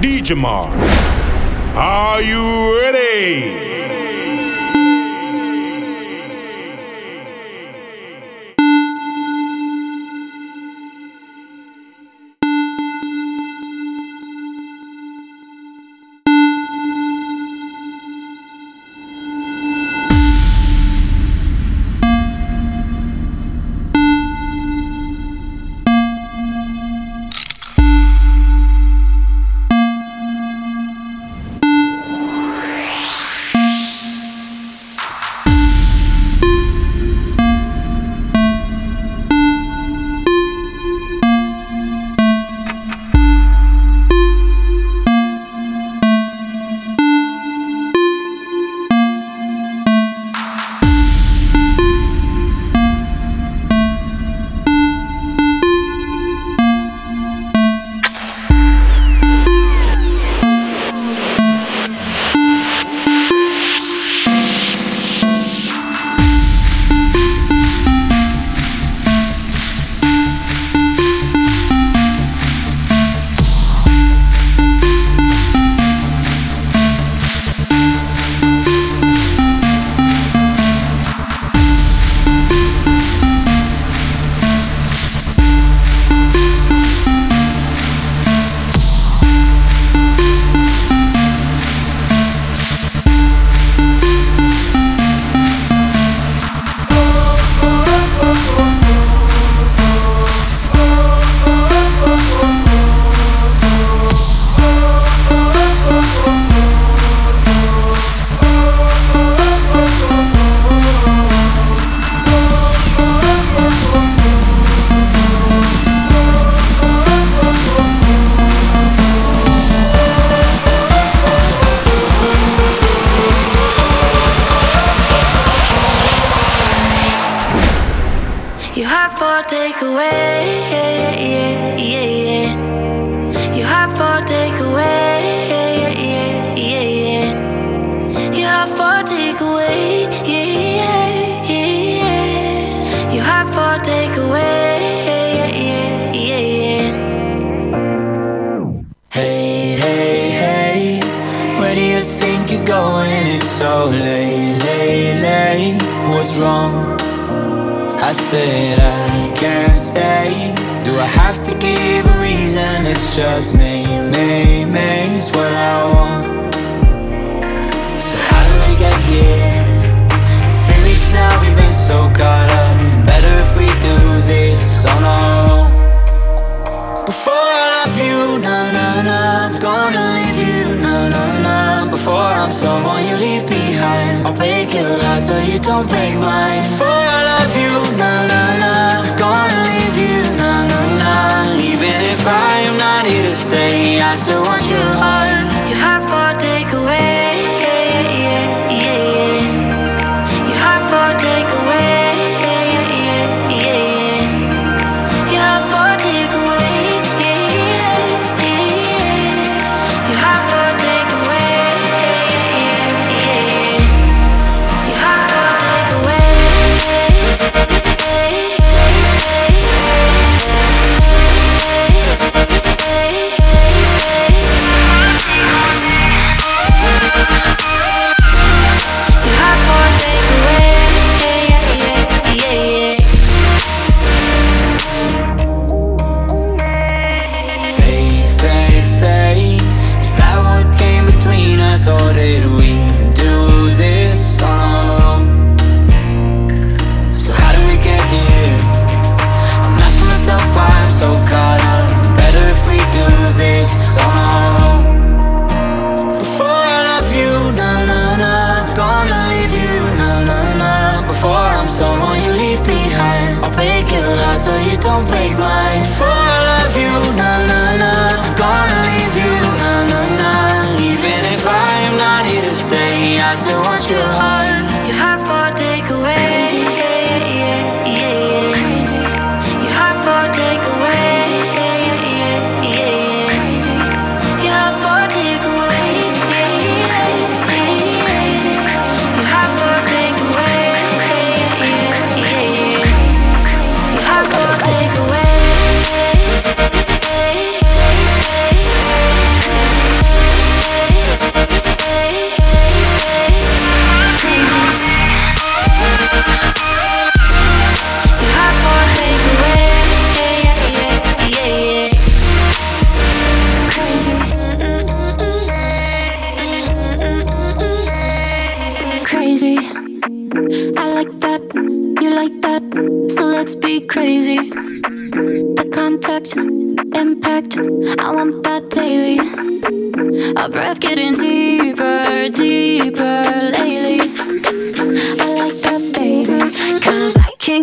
DJ. Are you ready?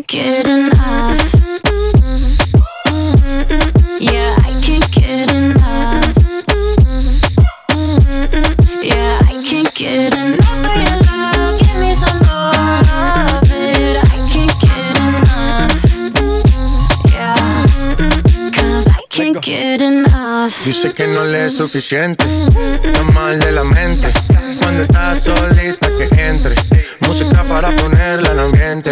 can't get enough. Yeah, I can't get enough. Yeah, I can't get enough of your love. Give me some more. I can't get enough. Yeah, cause I can't get enough. Dice que no le es suficiente. Está mal de la mente. Cuando está solita que entre música para ponerla en ambiente,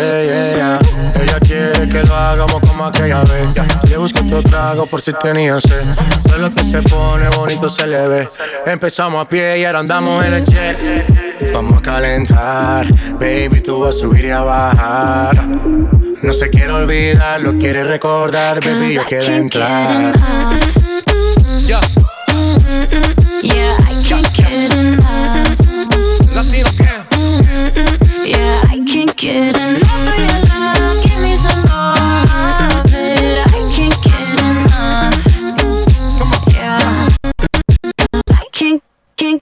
yeah. Ella quiere que lo hagamos como aquella vez. Le busco otro trago por si tenía sed. Todo lo que se pone bonito se le ve. Empezamos a pie y ahora andamos en el jet. Vamos a calentar, baby, tú vas a subir y a bajar. No se quiere olvidar, lo quiere recordar, baby, yo quiero entrar. Yeah. Yeah, I can't get enough. Latino Yeah, I can't get enough of your love. Give me some more of it. I can't get enough. Yeah, I can't can't.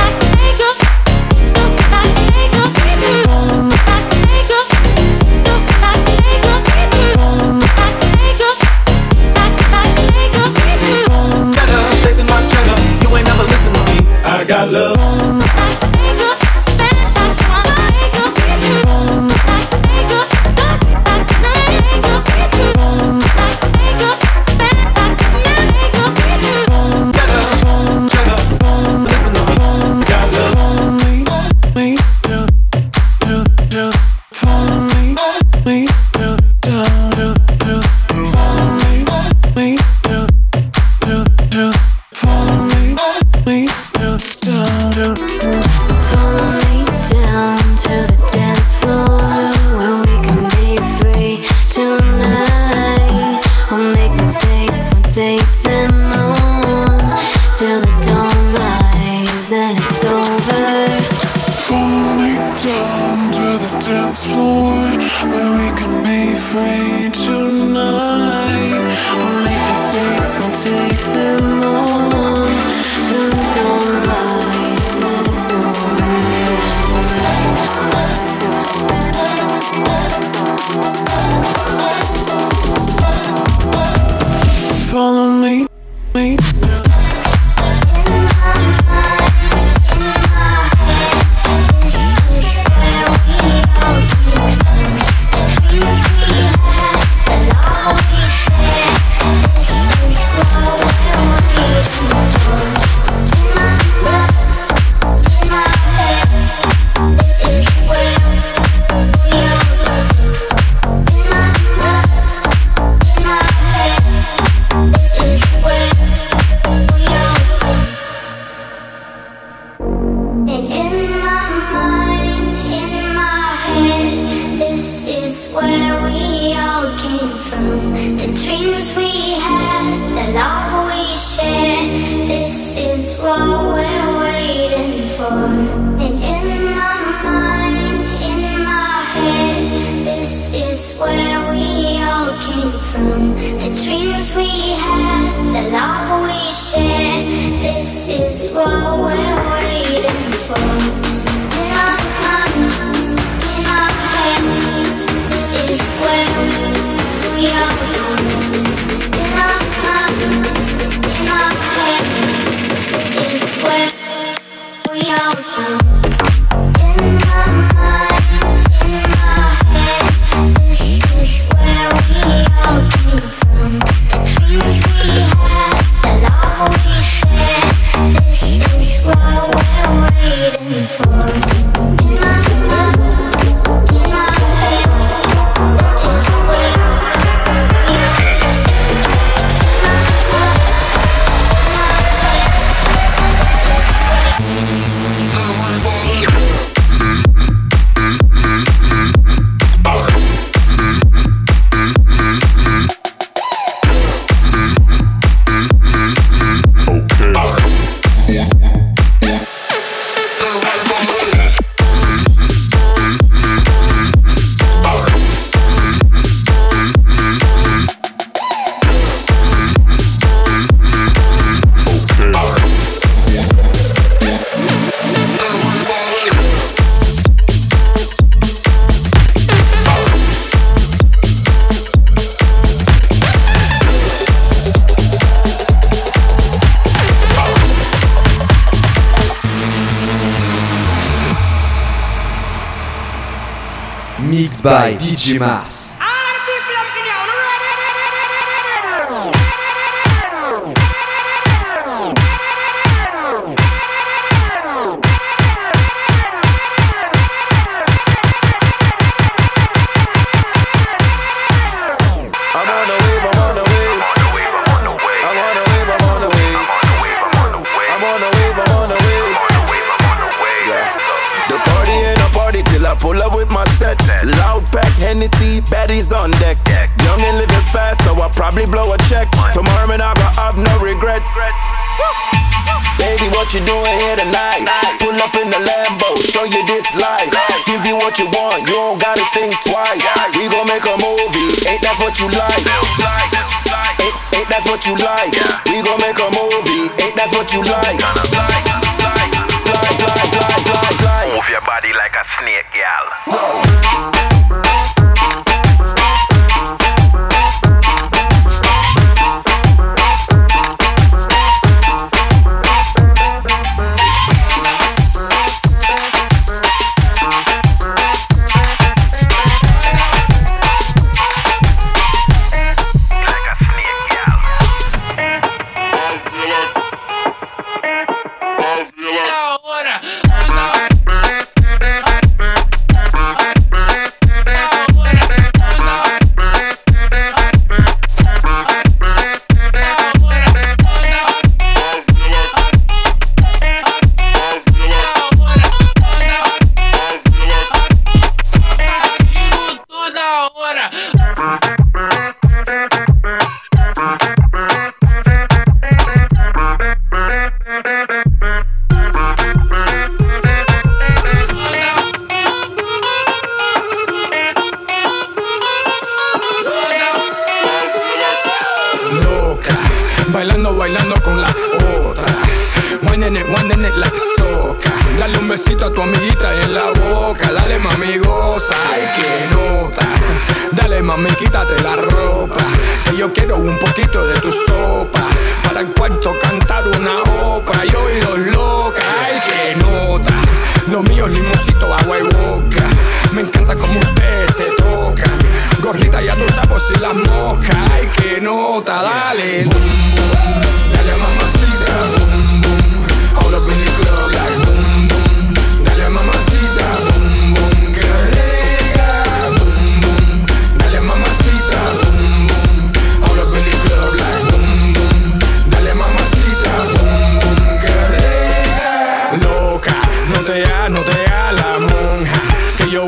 vítimas.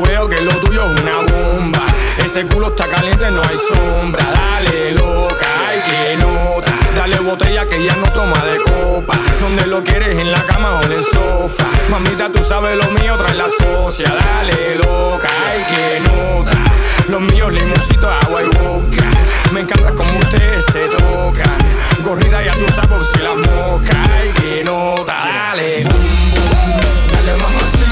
Veo que lo tuyo es una bomba. Ese culo está caliente, no hay sombra. Dale, loca, ay, que nota. Dale botella que ya no toma de copa. Donde lo quieres, en la cama o en el sofá. Mamita, tú sabes lo mío, trae la socia. Dale, loca, ay, que nota. Los míos, limoncito, agua y boca. Me encanta como ustedes se tocan. Corrida ya tú sabes por si la mosca. Ay, que nota, dale. Dale, mamacita,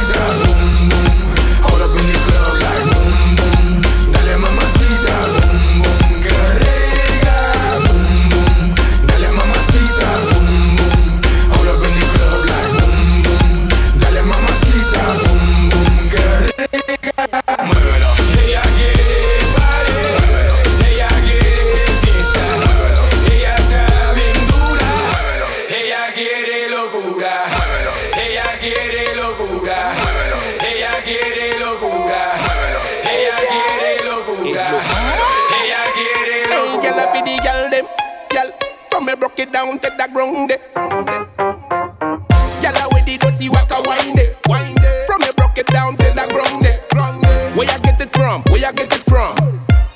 down to the ground. I with the dirty waka wind it, wind. From me broke it down to the ground. Where you get it from? Where you get it from?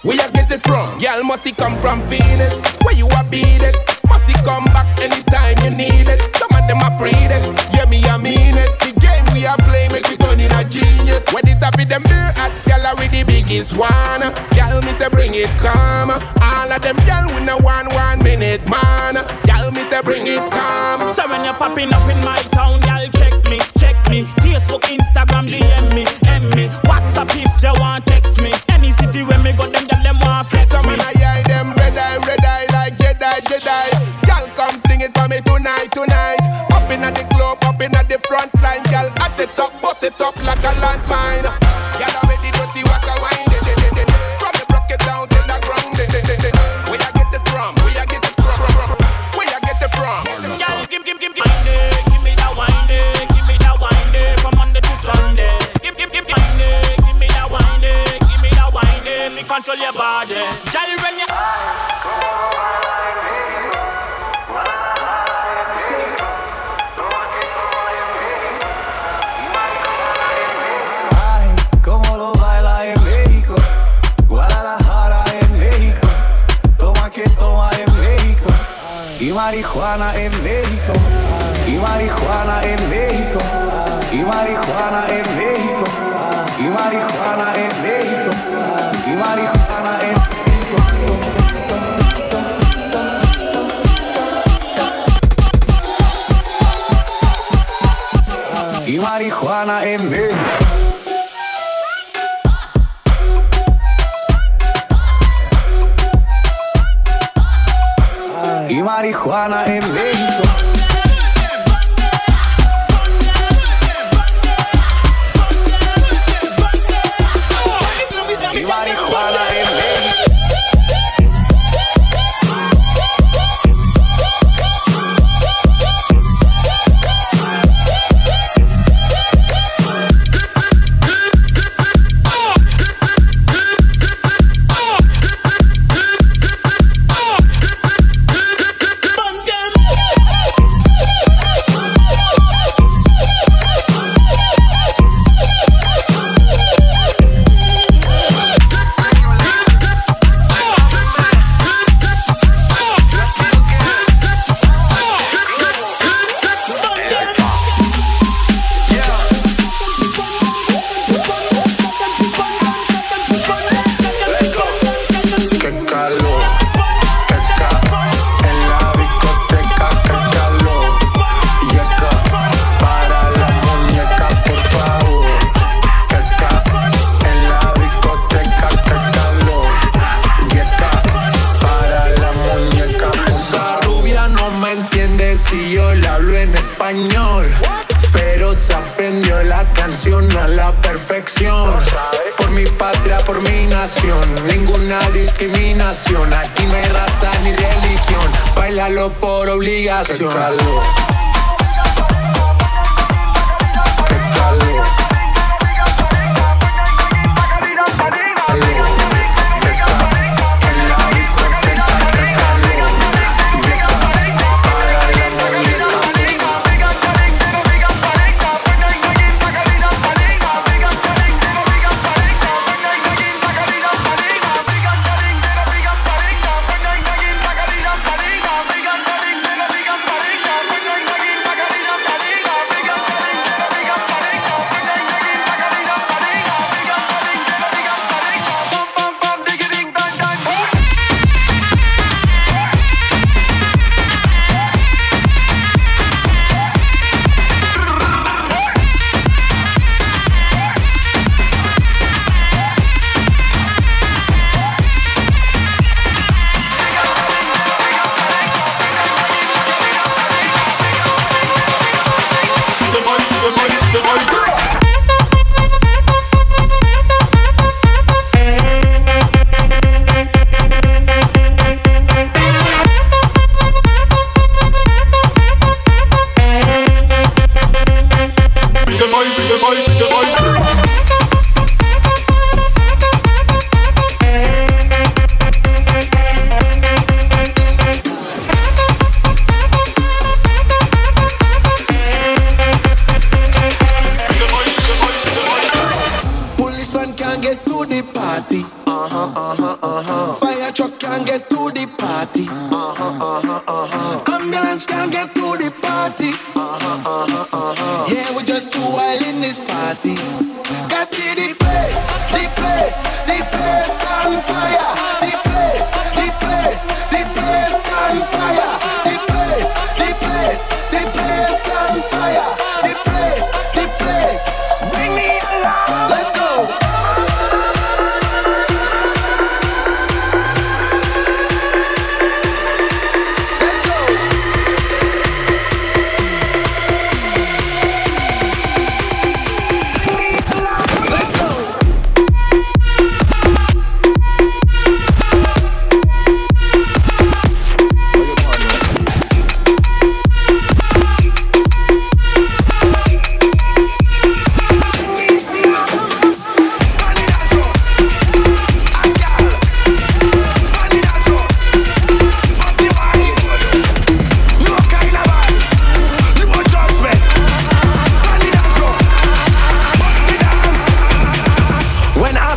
Where you get it from? Girl, must come from Venus? Where you a beat it? Must come back anytime you need it? Some of them are breed it. Yeah, me, I mean it. The game we are playing make we turn in a genius. When this with them beer at I with the biggest one. Girl, me say bring it come. All of them girl with no one one minute man. Say bring it come. So when you're popping up in my town, y'all check me, check me. Facebook, Instagram, DM me, M me. WhatsApp if you want text me. Any city where me go, them y'all them want flex me. man I eye them red eye, red eye like Jedi, Jedi. Girl, come fling it for me tonight, tonight. Up in the club, up in the front line, girl. At the top, bust it up like a landmine.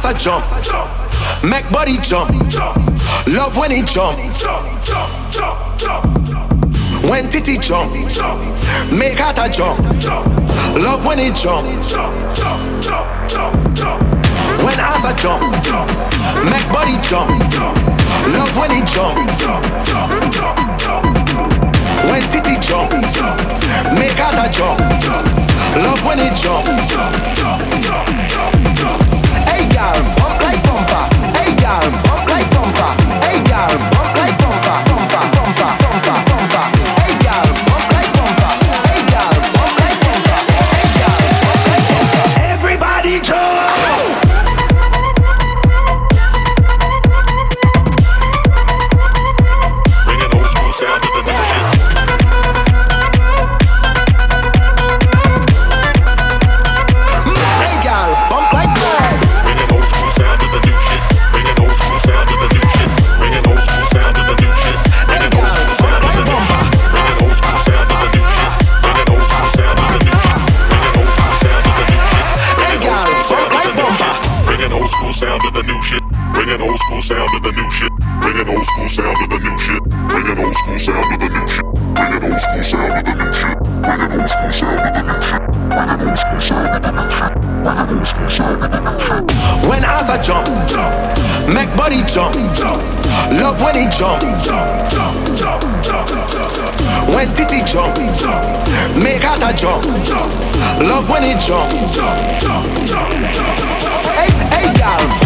When jump, make body jump. Love when he jump. Jump, jump, jump, jump, when titty jump, make heart a jump. Love when it jump. Jump, jump, jump, jump, when ass a jump, make body jump. Love when it jump. Jump, jump, jump, when titty jump, make heart a jump. Love when jump, jump, jump, jump, jump, jump. Girl, bump like bumper. Hey girl, body jump. Love when it jump. When titty jump, make heart a jump. Love when it jump. Hey, hey, girl,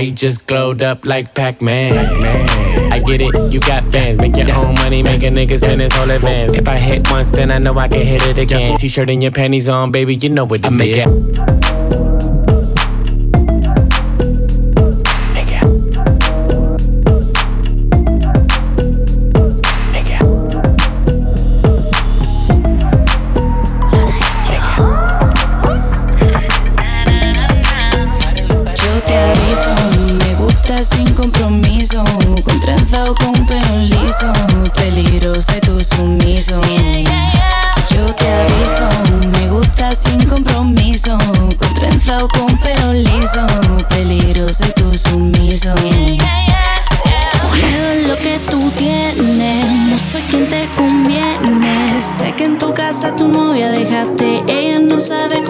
you just glowed up like Pac Man? I get it, you got bands. Make your own money, make a nigga spend his whole advance. If I hit once, then I know I can hit it again. T shirt and your panties on, baby, you know what it I make is. it. Con con pelo liso, peligroso y tú sumiso. Yo te aviso, me gusta sin compromiso, con trenza o con pelo liso, peligroso y tú sumiso. Veo lo que tú tienes, no soy quien te conviene. Sé que en tu casa tu novia dejaste, ella no sabe con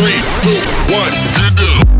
three, two, one, get.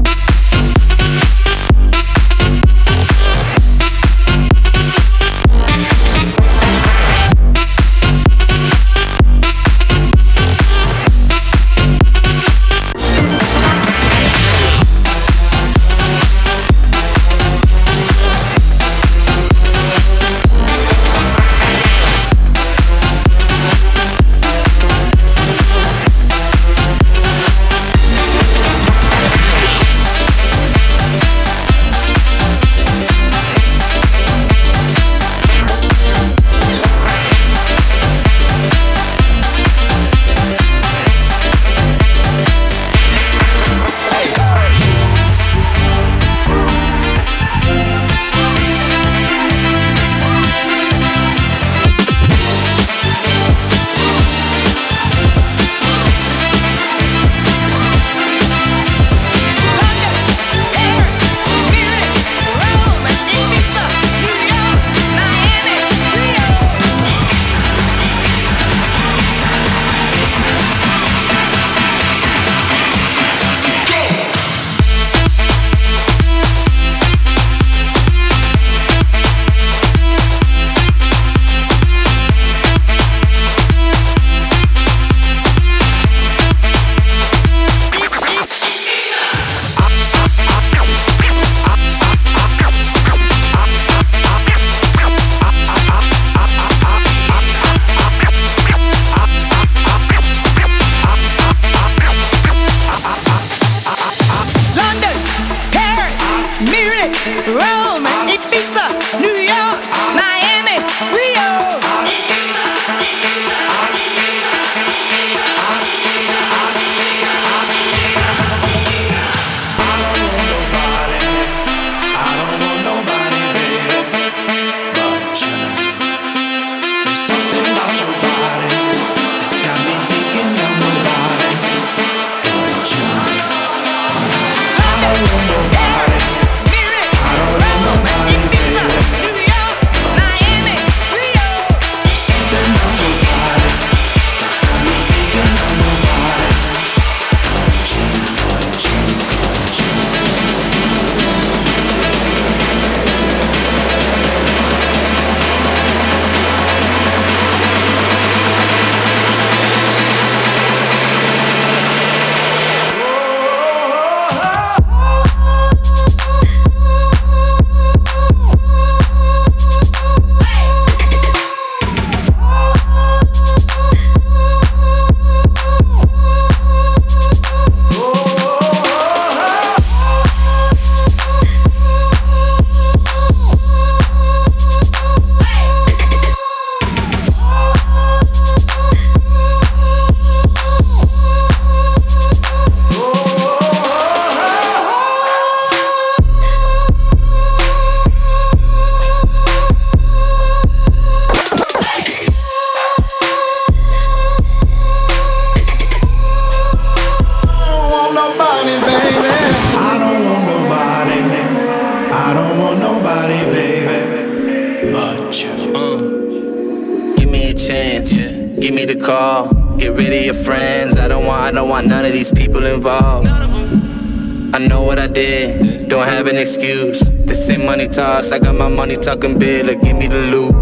Of these people involved. I know what I did. Don't have an excuse. The same money talks. I got my money talking big. Like give me the loot.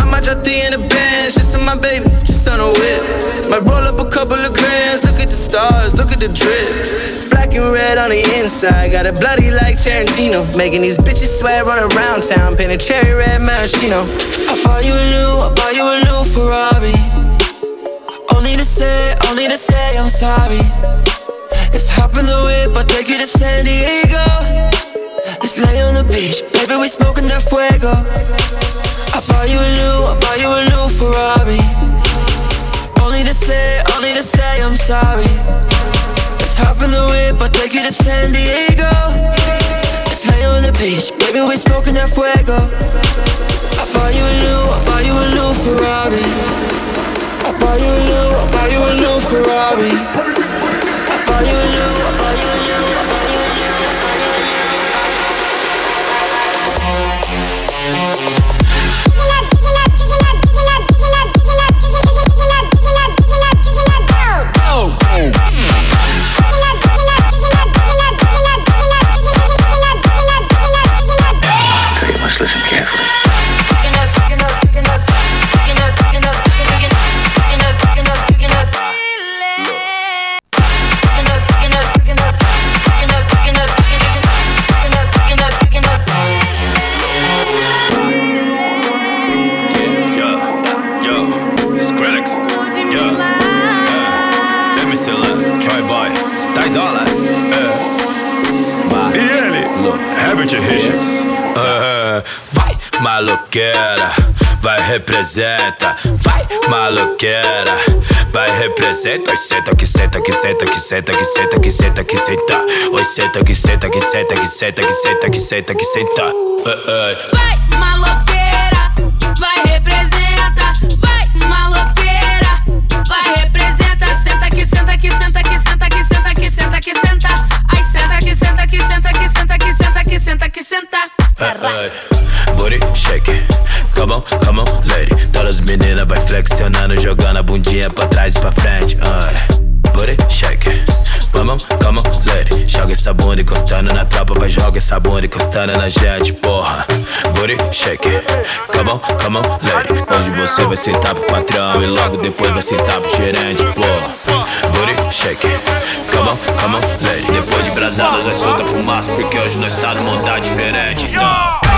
I might drop the in the bench, just on my baby, just on a whip. Might roll up a couple of grams, look at the stars, look at the drip. Black and red on the inside, got it bloody like Tarantino. Making these bitches sweat, run around town, painted cherry red maraschino. I bought you a new, I bought you a new Ferrari. Only to say, only to say I'm sorry. Let's hop in the whip, I'll take you to San Diego. Let's lay on the beach, baby, we smoking that fuego. I bought you a new, I bought you a new Ferrari. Only to say, only to say I'm sorry. Let's hop in the whip, I'll take you to San Diego. Let's lay on the beach, baby, we smoking that fuego. I bought you a new, I bought you a new Ferrari. I bought you a new, I bought you a new Ferrari. I bought you a new, I bought you a new, maloqueira, vai representa. Vai, maloqueira, vai representa. Oi, senta que senta que senta que senta que senta que senta que senta. Oi, senta que senta que senta que senta que senta que senta que senta. Uh, uh. Vai, maloqueira, vai representa. Vai, maloqueira, vai representa. Senta que senta que senta que senta que senta que senta que senta. Ai, senta que senta que senta que senta que senta que senta Booty shake, come on, come on, lady. Todas as meninas vai flexionando, jogando a bundinha pra trás e pra frente. Uh, booty shake, come on, come on, lady. Joga essa bunda encostando na tropa, vai joga essa bunda encostando na gente, porra. Booty shake, come on, come on, lady. Hoje você vai sentar pro patrão e logo depois vai sentar pro gerente, porra. Booty shake, come on, come on, lady. Depois de brasada, nós solta fumaça, porque hoje nós tá mundo tá diferente, então.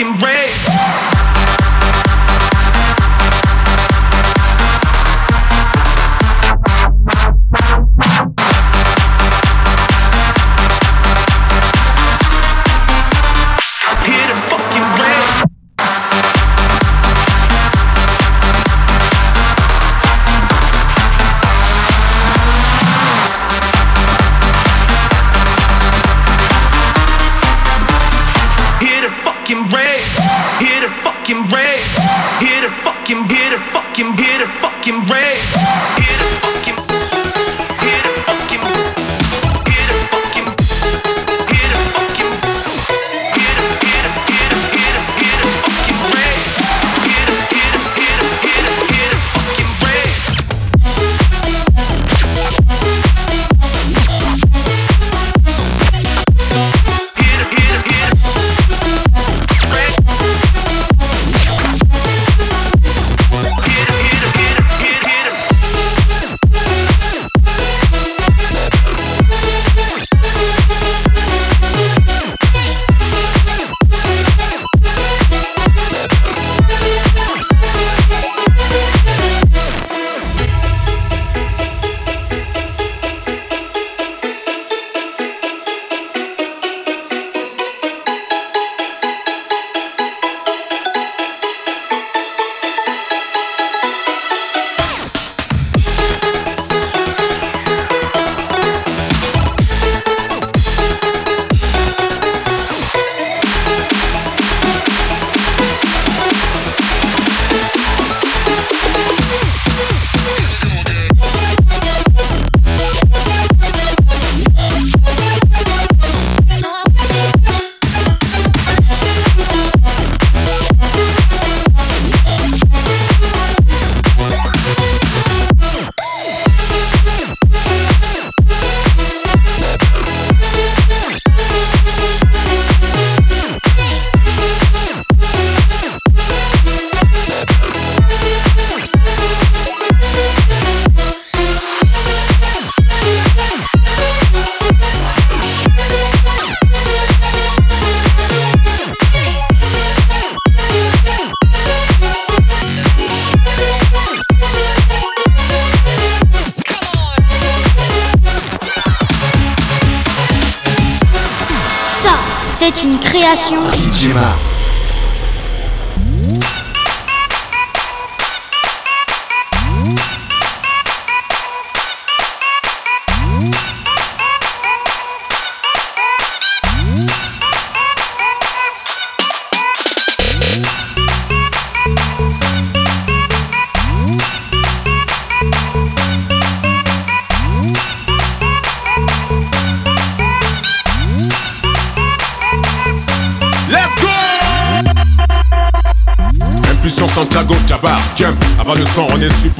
fucking break.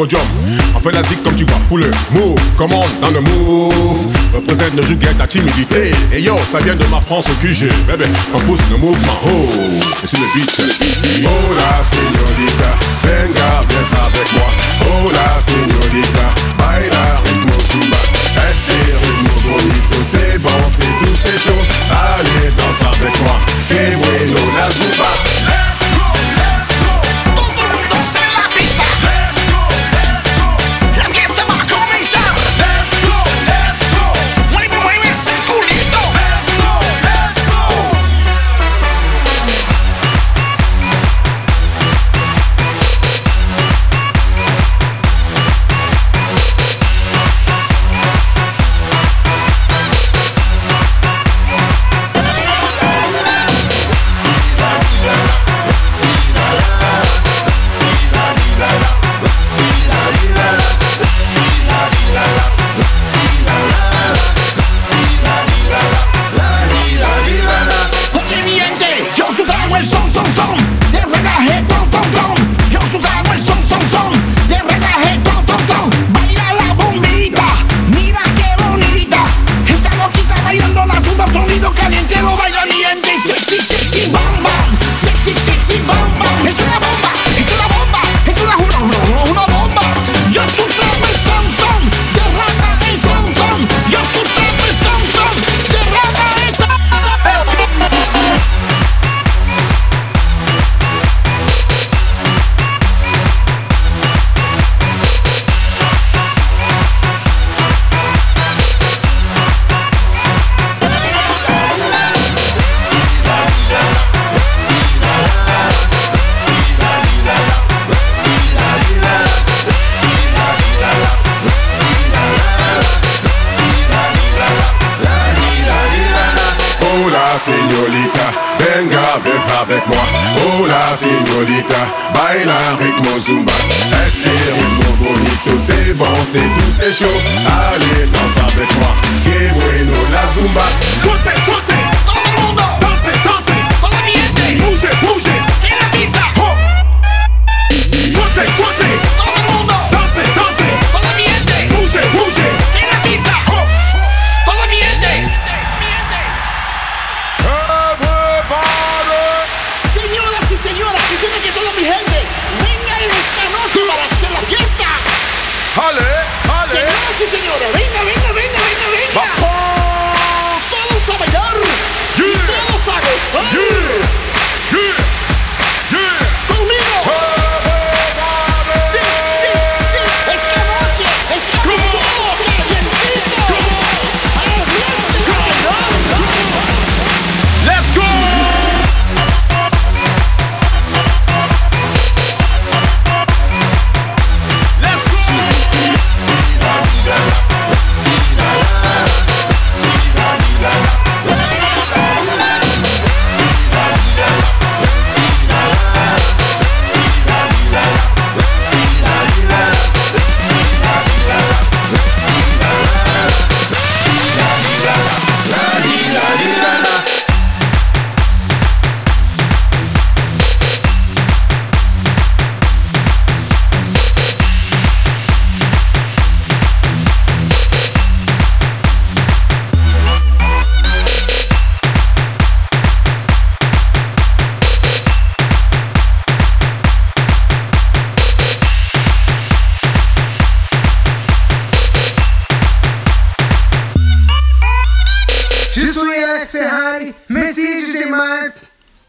podium. On fait la zig comme tu vois, pour le move, commande dans le move. Représente le juguette ta timidité. Et yo, ça vient de ma France au QG. Bébé, on pousse le mouvement. Oh, et sur le beat. Oh la señorita, venga, viens avec moi. Oh la señorita, baila ritmo chumba. Este ritmo bonito, c'est bon, c'est doux, c'est chaud. Allez, danse avec moi. Que bueno la journée. Allez, danse avec moi, que bueno la zumba. Sautez, sautez, dans le monde, dansez, dansez, dans la. Bougez, bougez, c'est la pizza. Oh. Sautez, sautez.